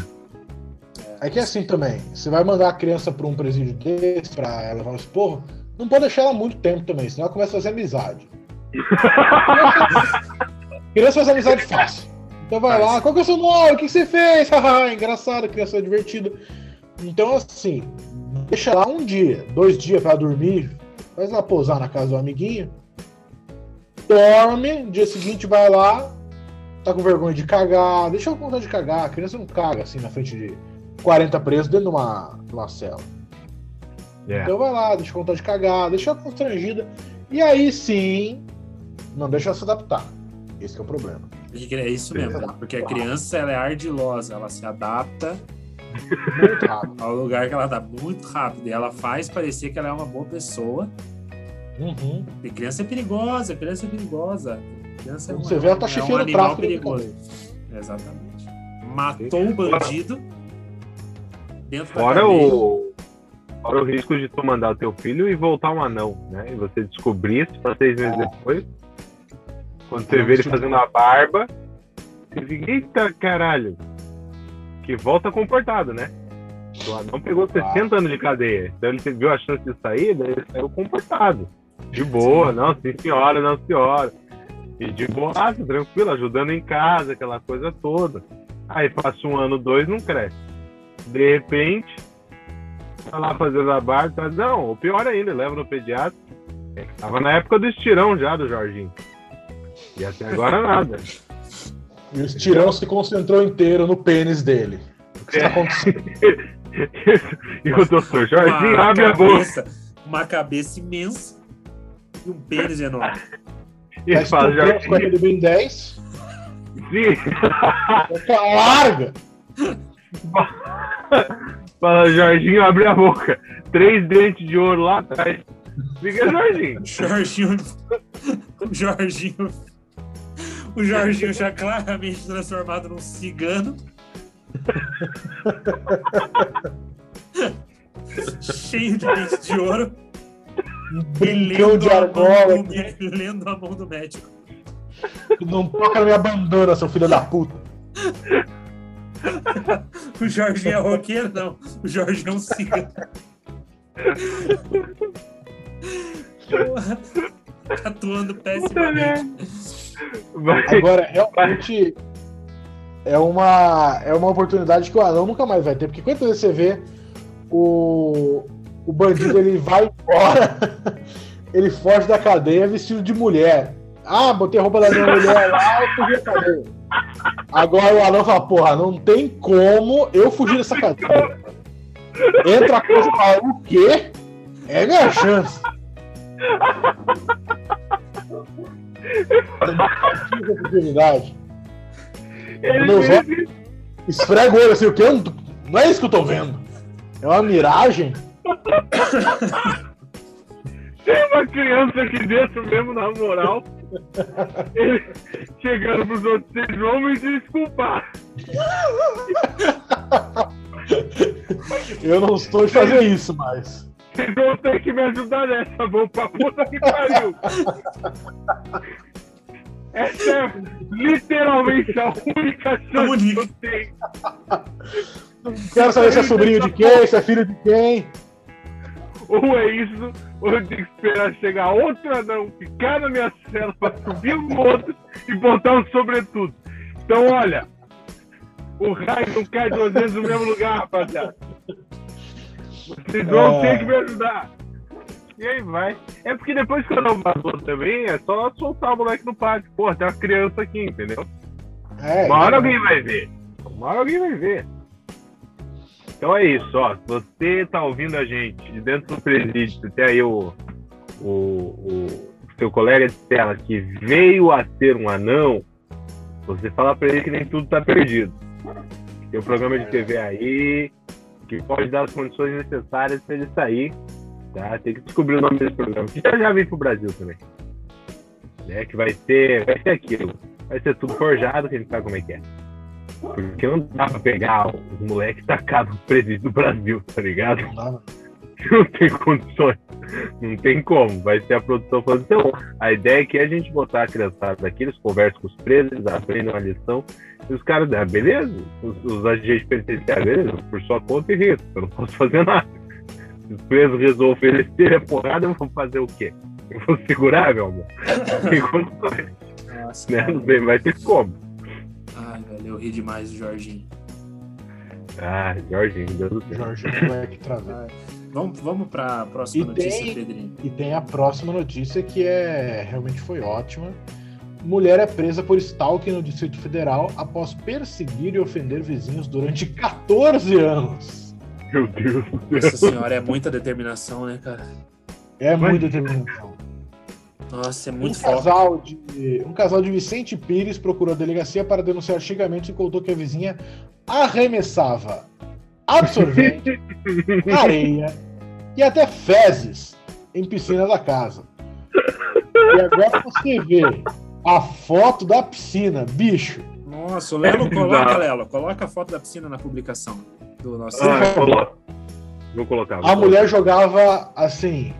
[SPEAKER 1] É que é assim também, você vai mandar a criança pra um presídio desse, pra ela levar um esporro, não pode deixar ela muito tempo também, senão ela começa a fazer amizade. criança faz amizade fácil. Então vai lá, qual que é o seu nome? O que você fez? Engraçado, criança é divertida. Então, assim, deixa lá um dia, dois dias para dormir, faz ela pousar na casa do amiguinho, dorme, dia seguinte vai lá, tá com vergonha de cagar, deixa ela com vontade de cagar, a criança não caga assim na frente de 40 presos dentro de uma, de uma cela. Yeah. Então vai lá, deixa com vontade de cagar, deixa ela constrangida, e aí sim, não deixa ela se adaptar. Esse é o problema.
[SPEAKER 3] É isso mesmo, né? porque a criança ela é ardilosa, ela se adapta
[SPEAKER 1] muito rápido.
[SPEAKER 3] Ao lugar que ela tá muito rápido. E ela faz parecer que ela é uma boa pessoa.
[SPEAKER 1] Uhum.
[SPEAKER 3] E criança é perigosa, criança é perigosa. Criança é
[SPEAKER 1] Você vê, ela tá
[SPEAKER 3] é um animal perigoso. Exatamente. Matou o bandido dentro
[SPEAKER 2] Fora o Fora o risco de tu mandar o teu filho e voltar um anão, né? E você descobrir isso para seis meses depois. Quando você vê ele fazendo a barba, você fica, eita caralho, que volta comportado, né? O anão pegou 60 anos de cadeia. Então ele viu a chance de sair, daí ele saiu comportado. De boa, não, sim senhora, não senhora. E de boa, tranquilo, ajudando em casa, aquela coisa toda. Aí passa um ano, dois, não cresce. De repente, tá lá fazendo a barba, tá, não, o pior ainda, leva no pediatra. É, tava na época do estirão já do Jorginho. E até agora nada.
[SPEAKER 1] E o estirão se concentrou inteiro no pênis dele. O que está acontecendo?
[SPEAKER 2] e o doutor Jorginho uma abre cabeça, a boca.
[SPEAKER 3] Uma cabeça imensa e um pênis enorme.
[SPEAKER 1] E Mas fala, Jorginho. do Ben 10.
[SPEAKER 2] Sim.
[SPEAKER 1] Boca larga.
[SPEAKER 2] Fala, Jorginho, abre a boca. Três dentes de ouro lá atrás. Fica, Jorginho.
[SPEAKER 3] Jorginho. Jorginho o Jorginho já claramente transformado num cigano. Cheio de dente de ouro.
[SPEAKER 1] Brincão de argola.
[SPEAKER 3] Do, lendo a mão do médico.
[SPEAKER 1] Não toca na minha bandana, seu filho da puta.
[SPEAKER 3] o Jorginho é roqueiro, não. O Jorginho é um cigano. Atuando pessimamente.
[SPEAKER 1] Agora, realmente é uma, é uma oportunidade que o anão nunca mais vai ter, porque quantas vezes você vê o, o bandido ele vai embora, ele foge da cadeia vestido de mulher. Ah, botei a roupa da minha mulher lá e fugi da cadeia. Agora o anão fala, porra, não tem como eu fugir dessa cadeia. Entra a coisa fala, o quê? É minha chance. Oportunidade. Meus olhos esfrega o olho assim, o que? Não é isso que eu tô vendo. É uma miragem.
[SPEAKER 2] Tem uma criança aqui dentro mesmo, na moral. Ele chegando pros outros, vocês vão me desculpar.
[SPEAKER 1] Eu não estou de fazer isso mais.
[SPEAKER 2] Vocês vão ter que me ajudar nessa, vão pra puta que pariu. Essa é literalmente a única chance que eu tenho.
[SPEAKER 1] Quero saber se é sobrinho de quem, se é filho de quem.
[SPEAKER 2] Ou é isso, ou eu tenho que esperar chegar outro anão, ficar na minha cela pra subir um outro e botar um sobretudo. Então, olha, o raio não cai duas vezes no mesmo lugar, rapaziada. Vocês vão é... ter que me ajudar. E aí vai. É porque depois que o anão vazou também, é só soltar o moleque no pátio. Pô, tem uma criança aqui, entendeu? É, Uma hora é. alguém vai ver. Uma hora alguém vai ver. Então é isso, ó. Se você tá ouvindo a gente de dentro do presídio, tem aí o, o, o seu colega de tela que veio a ser um anão, você fala para ele que nem tudo tá perdido. Tem um programa de TV aí que pode dar as condições necessárias para ele sair. Tá? Tem que descobrir o nome desse programa. Que já, já veio pro Brasil também. Né? Que vai ser, vai ser aquilo. Vai ser tudo forjado, que a gente sabe como é que é. Porque não dá pra pegar os moleques tacados presídio do Brasil, tá ligado? Não, não tem condições. Não tem como. Vai ser a produção falando. Então, a ideia é que a gente botar a criançada aqui, eles conversam com os presos, eles aprendem uma lição. E os caras, ah, beleza? Os, os agentes penitenciários, beleza? Por sua conta e risco. Eu não posso fazer nada. Se os presos resolvem oferecer a porrada, eu vou fazer o quê? Eu vou segurar, meu amor? Não tem condições. Nossa, né? Não vai ter como.
[SPEAKER 3] Ai, velho, eu ri demais do Jorginho.
[SPEAKER 2] Ah, Jorginho, Deus do
[SPEAKER 1] céu. Jorginho é que travou.
[SPEAKER 3] Vamos, vamos para a próxima e notícia, tem, Pedrinho.
[SPEAKER 1] E tem a próxima notícia que é realmente foi ótima. Mulher é presa por stalking no Distrito Federal após perseguir e ofender vizinhos durante 14 anos.
[SPEAKER 2] Meu Deus.
[SPEAKER 3] Nossa senhora, é muita determinação, né, cara?
[SPEAKER 1] É Mas... muita determinação.
[SPEAKER 3] Nossa, é muito
[SPEAKER 1] um casal de Um casal de Vicente Pires procurou a delegacia para denunciar xingamentos e contou que a vizinha arremessava absorvente, areia e até fezes em piscina da casa. E agora você vê a foto da piscina, bicho.
[SPEAKER 3] Nossa, o Lelo coloca, Lelo, coloca a foto da piscina na publicação do nosso.
[SPEAKER 2] Ah, Vou colocar. Vou
[SPEAKER 1] a mulher jogava assim.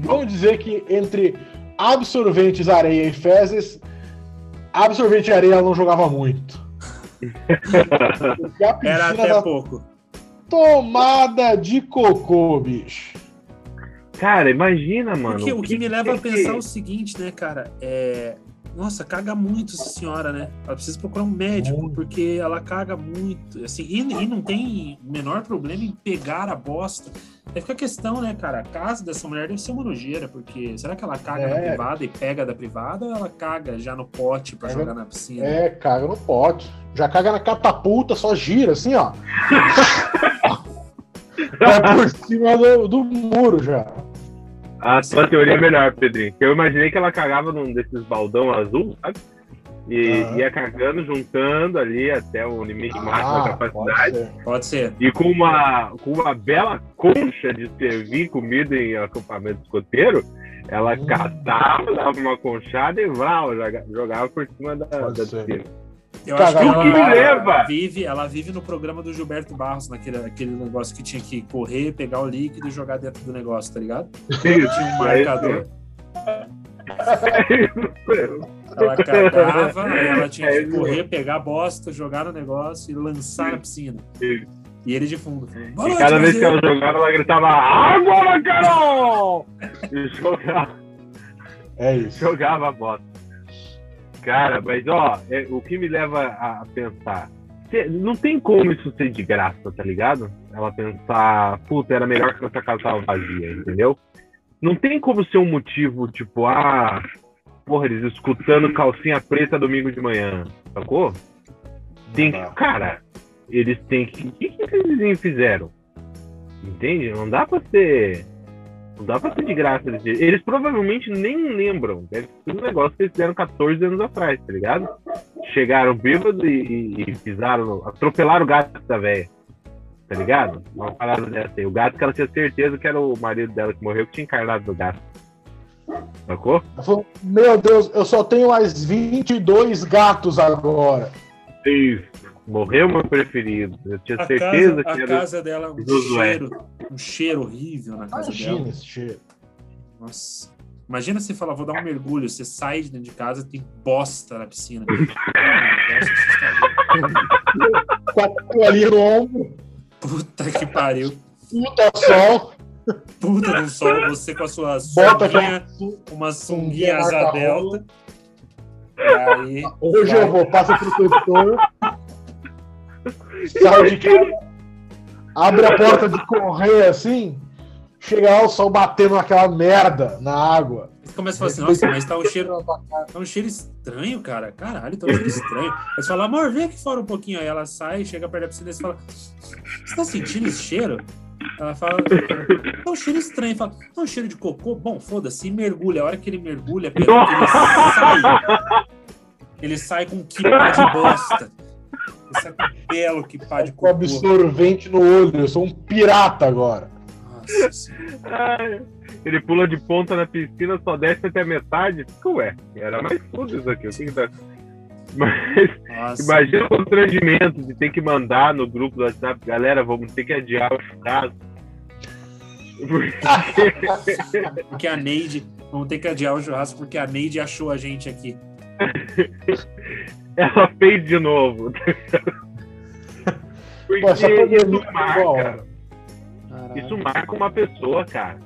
[SPEAKER 1] Vamos dizer que entre absorventes, areia e fezes, absorvente e areia ela não jogava muito.
[SPEAKER 3] Era até pouco.
[SPEAKER 1] Tomada de cocô, bicho.
[SPEAKER 2] Cara, imagina, mano.
[SPEAKER 3] Porque, o que, que me leva a pensar que... o seguinte, né, cara? É. Nossa, caga muito essa senhora, né? Ela precisa procurar um médico, muito. porque ela caga muito. Assim, e, e, não tem menor problema em pegar a bosta. Aí fica a questão, né, cara? A casa dessa mulher deve ser uma nojeira, porque será que ela caga é. na privada e pega da privada ou ela caga já no pote para jogar na piscina?
[SPEAKER 1] É, caga no pote. Já caga na catapulta, só gira assim, ó. Vai por cima do, do muro já.
[SPEAKER 2] A sua teoria é melhor, Pedrinho. Eu imaginei que ela cagava num desses baldão azul, sabe? E ah. ia cagando, juntando ali até o limite máximo da ah, capacidade.
[SPEAKER 3] Pode ser. pode ser.
[SPEAKER 2] E com uma, com uma bela concha de servir comida em acampamento escoteiro, ela hum. catava, dava uma conchada e vrau, jogava por cima da, da
[SPEAKER 3] Eu acho que ela, que leva? Vive, ela vive no programa do Gilberto Barros, naquele aquele negócio que tinha que correr, pegar o líquido e jogar dentro do negócio, tá ligado? Sim, tinha um marcador. ela cagava, ela tinha que correr, pegar a bosta, jogar no negócio e lançar na piscina. E ele de fundo.
[SPEAKER 2] Falou, e cada vez que ela jogava, ela gritava: Água, Carol! e jogava.
[SPEAKER 1] É isso.
[SPEAKER 2] Jogava a bosta. Cara, mas ó, é, o que me leva a, pensar. Não tem como isso ser de graça, tá ligado? Ela pensar, puta, era melhor que essa casa tava vazia, entendeu? Não tem como ser um motivo, tipo, ah, porra, eles escutando calcinha preta domingo de manhã, sacou? Tem que, cara, eles têm que. O que, que eles fizeram? Entende? Não dá pra ser não dá pra ser de graça jeito. Eles provavelmente nem lembram. Deve ser um negócio que eles fizeram 14 anos atrás, tá ligado? Chegaram bêbados e, e, e pisaram, atropelaram o gato da velha. Tá ligado? Uma parada dessa aí. O gato que ela tinha certeza que era o marido dela que morreu, que tinha encarnado do gato. Sacou?
[SPEAKER 1] Meu Deus, eu só tenho mais 22 gatos agora.
[SPEAKER 2] Isso. Morreu meu preferido. Eu tinha a certeza
[SPEAKER 3] casa,
[SPEAKER 2] que
[SPEAKER 3] a casa dela, um cheiro, um cheiro horrível na casa
[SPEAKER 1] Imagina
[SPEAKER 3] dela.
[SPEAKER 1] esse cheiro.
[SPEAKER 3] Nossa. Imagina você falar, vou dar um mergulho, você sai de dentro de casa tem bosta na piscina.
[SPEAKER 1] Com a ali no ombro.
[SPEAKER 3] Puta que pariu.
[SPEAKER 1] Puta sol.
[SPEAKER 3] Puta do sol, você com a sua sunguinha, uma sunguinha asa delta.
[SPEAKER 1] Aí, Hoje vai. eu vou, passa pro tutor. Sai de casa. abre a porta de correr assim, chega lá o sol batendo naquela merda na água.
[SPEAKER 3] Você começa a falar assim, nossa, mas tá um cheiro. Tá um cheiro estranho, cara. Caralho, tá um cheiro estranho. Aí você fala, amor, vem aqui fora um pouquinho. Aí ela sai, chega perto da piscina e você fala, você tá sentindo esse cheiro? Ela fala, tá um cheiro estranho. Fala, tá um cheiro de cocô? Bom, foda-se, mergulha. A hora que ele mergulha, ele sai. Ele sai com que pá de bosta. Sai com belo que pá de
[SPEAKER 1] Com absorvente no olho. Eu sou um pirata agora.
[SPEAKER 2] Nossa senhora. Ele pula de ponta na piscina, só desce até a metade. Fica, ué, era mais fundo isso aqui. que tá... Mas Nossa. imagina o constrangimento de ter que mandar no grupo do WhatsApp, galera, vamos ter que adiar o churrasco.
[SPEAKER 3] Porque... porque a Neide, vamos ter que adiar o churrasco porque a Neide achou a gente aqui.
[SPEAKER 2] Ela fez de novo. Porque Pô, isso marca, isso marca uma pessoa, cara.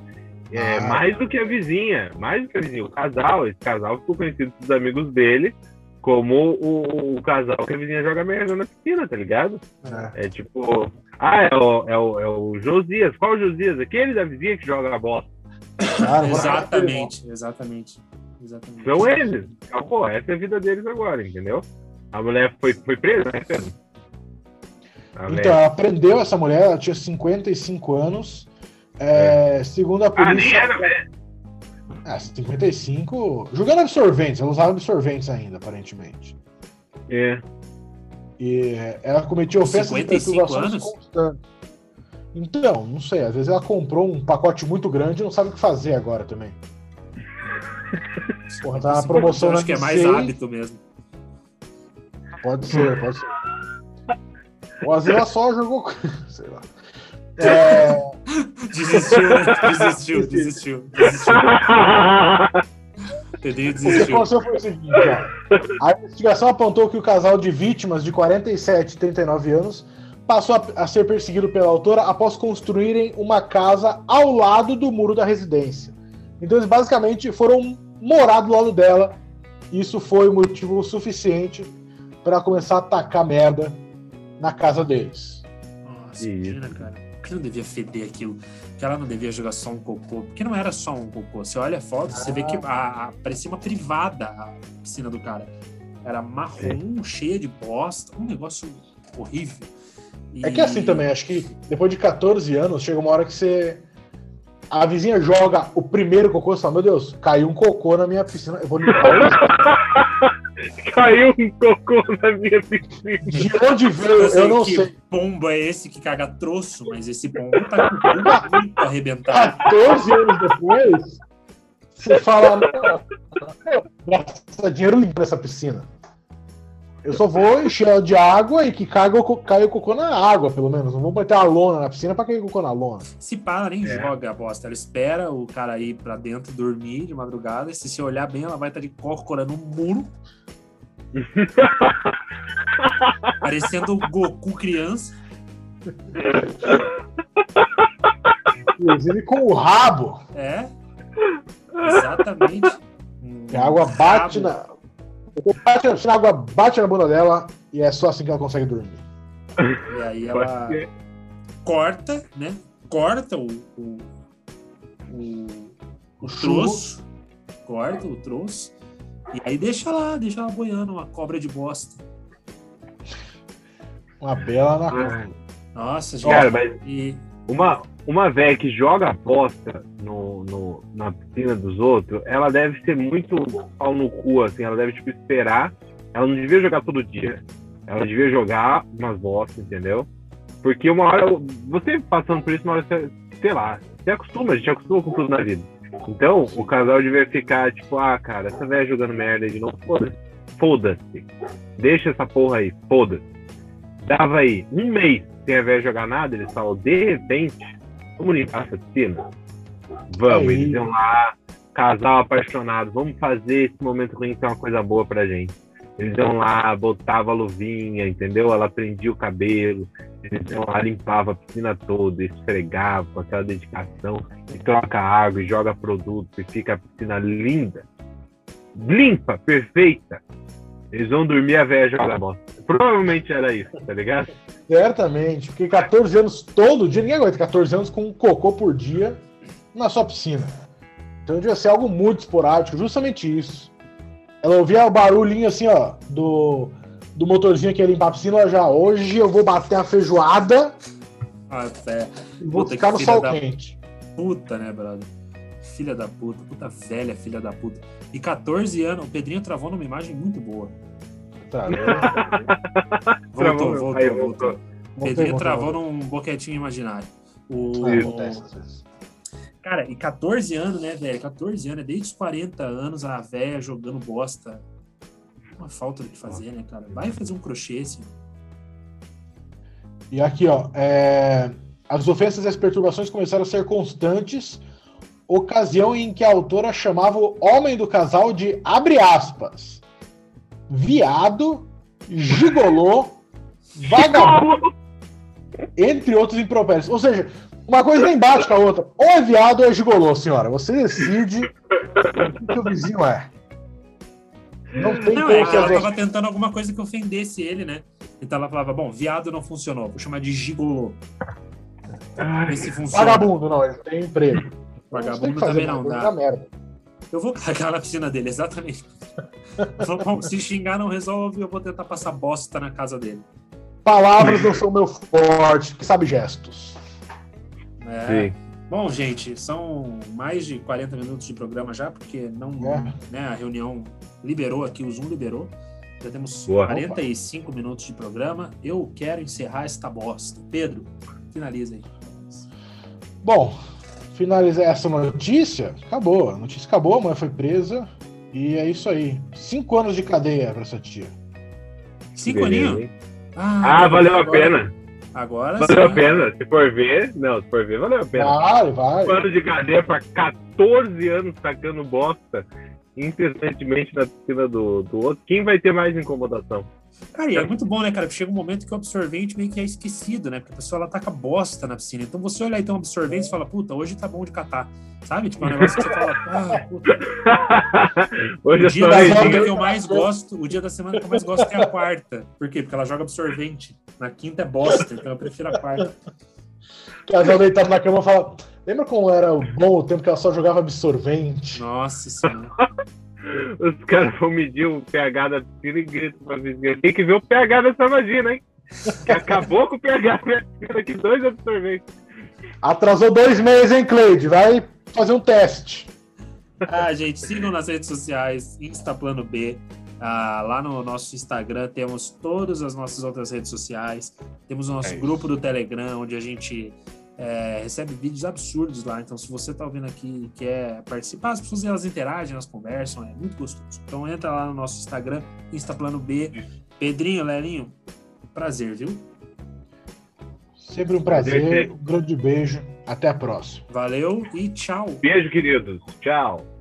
[SPEAKER 2] É, ah. Mais do que a vizinha, mais do que a vizinha. O casal, esse casal ficou conhecido dos amigos dele como o, o, casal que a vizinha joga merda na piscina, tá ligado? É, é tipo, ah, é o, é, o, é o Josias. Qual o Josias? Aquele da vizinha que joga a bola.
[SPEAKER 3] Ah, exatamente, exatamente, exatamente.
[SPEAKER 2] São eles. Ah, pô, essa é a vida deles agora, entendeu? A mulher foi, foi presa, né?
[SPEAKER 1] Então, ela prendeu essa mulher, ela tinha 55 anos é, é, segundo a polícia. Ah, nem era, É, 55. Jogando absorventes, ela usava absorventes ainda, aparentemente.
[SPEAKER 2] É.
[SPEAKER 1] E ela cometia ofensas de perturbações constantes. Então, não sei, às vezes ela comprou um pacote muito grande e não sabe o que fazer agora também. Porra, tá na promoção
[SPEAKER 3] acho que é mais hábito mesmo.
[SPEAKER 1] Pode ser, pode ser. Vezes ela só jogou. sei lá. É...
[SPEAKER 3] Desistiu, desistiu, desistiu, desistiu. Entendeu? Desistiu. O que
[SPEAKER 1] aconteceu foi o seguinte, ó. A investigação apontou que o casal de vítimas de 47 e 39 anos passou a, a ser perseguido pela autora após construírem uma casa ao lado do muro da residência. Então eles basicamente foram morar do lado dela. Isso foi motivo suficiente para começar a atacar merda na casa deles.
[SPEAKER 3] Nossa, imagina, cara que não devia feder aquilo, que ela não devia jogar só um cocô, porque não era só um cocô. Você olha a foto, ah. você vê que a, a, parecia uma privada a piscina do cara. Era marrom, é. cheia de bosta, um negócio horrível.
[SPEAKER 1] E... É que é assim também, acho que depois de 14 anos, chega uma hora que você. A vizinha joga o primeiro cocô e fala: Meu Deus, caiu um cocô na minha piscina, eu vou limpar isso.
[SPEAKER 2] Caiu um cocô na minha piscina.
[SPEAKER 1] De onde veio? Eu, eu não sei.
[SPEAKER 3] pombo é esse que caga troço, mas esse pombo tá com tudo muito arrebentado.
[SPEAKER 1] 14 anos depois, você fala, gasta dinheiro limpo nessa piscina. Eu só vou encher ela de água e que caia o, caia o cocô na água, pelo menos. Não vou botar a lona na piscina pra cair o cocô na lona.
[SPEAKER 3] Se ela nem é. joga a bosta. Ela espera o cara ir pra dentro dormir de madrugada. E se você olhar bem, ela vai estar de corcorando um muro. Parecendo o Goku criança.
[SPEAKER 1] Inclusive com o rabo.
[SPEAKER 3] É. Exatamente.
[SPEAKER 1] a água bate na Bate, a água bate na bunda dela e é só assim que ela consegue dormir.
[SPEAKER 3] E aí ela corta, né? Corta o, o, o, o troço. Corta o troço. E aí deixa lá, deixa ela boiando, uma cobra de bosta.
[SPEAKER 1] Uma bela na
[SPEAKER 3] Nossa, gente. Cara, mas e...
[SPEAKER 2] uma, uma velha que joga bosta no, no, na piscina dos outros, ela deve ser muito pau no cu, assim, ela deve, tipo, esperar. Ela não devia jogar todo dia. Ela devia jogar umas bostas, entendeu? Porque uma hora, você passando por isso, uma hora você, sei lá, você acostuma, a gente acostuma com tudo na vida. Então, o casal devia ficar, tipo, ah, cara, essa velha jogando merda de novo, foda-se. Foda-se. Deixa essa porra aí, foda-se. Dava aí um mês sem a velha jogar nada, eles falam, de repente, Vamos limpar essa piscina? Vamos, eles iam lá, casal apaixonado, vamos fazer esse momento ruim ser uma coisa boa pra gente. Eles iam lá, botava a luvinha, entendeu? Ela prendia o cabelo, eles iam lá, limpava a piscina toda, esfregava com aquela dedicação, e troca água, e joga produto, e fica a piscina linda, limpa, perfeita. Eles vão dormir a velha jogar bola. Provavelmente era isso, tá ligado?
[SPEAKER 1] Certamente, porque 14 anos todo dia, ninguém aguenta 14 anos com um cocô por dia na sua piscina. Então devia ser algo muito esporádico, justamente isso. Ela ouvia o barulhinho assim, ó, do, do motorzinho que ia limpar a piscina, já, hoje eu vou bater a feijoada
[SPEAKER 3] ah, é.
[SPEAKER 1] e vou Puta, ficar no sol da... quente.
[SPEAKER 3] Puta, né, brother? Filha da puta, puta velha, filha da puta. E 14 anos, o Pedrinho travou numa imagem muito boa.
[SPEAKER 1] Tá,
[SPEAKER 3] voltou, voltou, voltou, Aí, voltou. Pedrinho travou num boquetinho imaginário. O... Vezes. Cara, e 14 anos, né, velho? 14 anos, é desde os 40 anos a velha jogando bosta. Uma falta de fazer, né, cara? Vai fazer um crochê, assim.
[SPEAKER 1] E aqui, ó, é... as ofensas e as perturbações começaram a ser constantes, ocasião em que a autora chamava o homem do casal de abre aspas, viado, gigolô, vagabundo, entre outros impropérios. Ou seja, uma coisa nem bate com a outra. Ou é viado ou é gigolô, senhora. Você decide o que o vizinho é.
[SPEAKER 3] Não tem não, como é, ela tava tentando alguma coisa que ofendesse ele, né? Então ela falava, bom, viado não funcionou, vou chamar de gigolô.
[SPEAKER 1] Se funciona. Vagabundo, não, ele tem emprego.
[SPEAKER 3] Vagabundo também não dá. Merda. Eu vou cagar na piscina dele, exatamente. bom, se xingar não resolve, eu vou tentar passar bosta na casa dele.
[SPEAKER 1] Palavras não são meu forte, que sabe gestos.
[SPEAKER 3] É. Sim. Bom, gente, são mais de 40 minutos de programa já, porque não, é. né, a reunião liberou aqui, o Zoom liberou. Já temos Boa. 45 Opa. minutos de programa. Eu quero encerrar esta bosta. Pedro, finaliza aí.
[SPEAKER 1] Bom, finalizar essa notícia, acabou. A notícia acabou, a mãe foi presa. E é isso aí. Cinco anos de cadeia para essa tia.
[SPEAKER 3] Cinco aninhos?
[SPEAKER 2] Ah, ah valeu a pena.
[SPEAKER 3] Agora
[SPEAKER 2] Valeu sim. a pena. Se for ver, não, se for ver, valeu a pena.
[SPEAKER 1] Vai, vai.
[SPEAKER 2] Pano de cadeia pra 14 anos tacando bosta incessantemente na piscina do, do outro. Quem vai ter mais incomodação?
[SPEAKER 3] Cara, e é muito bom, né, cara? Chega um momento que o absorvente meio que é esquecido, né? Porque a pessoa ela taca bosta na piscina. Então você olha aí, tem um absorvente e fala, puta, hoje tá bom de catar. Sabe? Tipo, é um negócio que você fala, ah, puta. Hoje o dia da semana que eu mais gosto, o dia da semana que eu mais gosto é a quarta. Por quê? Porque ela joga absorvente. Na quinta é bosta, então eu prefiro a quarta.
[SPEAKER 1] Casal deitado na cama fala. Lembra como era bom o tempo que ela só jogava absorvente?
[SPEAKER 3] Nossa senhora.
[SPEAKER 2] Os caras vão medir o pH da piscina e gritam pra vizinha. Tem que ver o pH dessa vagina, hein? Que acabou com o pH da piscina aqui, dois absorventes.
[SPEAKER 1] Atrasou dois meses, hein, Cleide? Vai fazer um teste.
[SPEAKER 3] Ah, gente, sigam nas redes sociais, Instaplano B. Ah, lá no nosso Instagram temos todas as nossas outras redes sociais. Temos o nosso é grupo do Telegram, onde a gente é, recebe vídeos absurdos lá. Então, se você está ouvindo aqui e quer participar, as pessoas elas interagem, elas conversam, é muito gostoso. Então, entra lá no nosso Instagram, Instaplano B. Pedrinho, Lelinho, prazer, viu?
[SPEAKER 1] Sempre um prazer. Um grande beijo. Até a próxima.
[SPEAKER 3] Valeu e tchau.
[SPEAKER 2] Beijo, queridos. Tchau.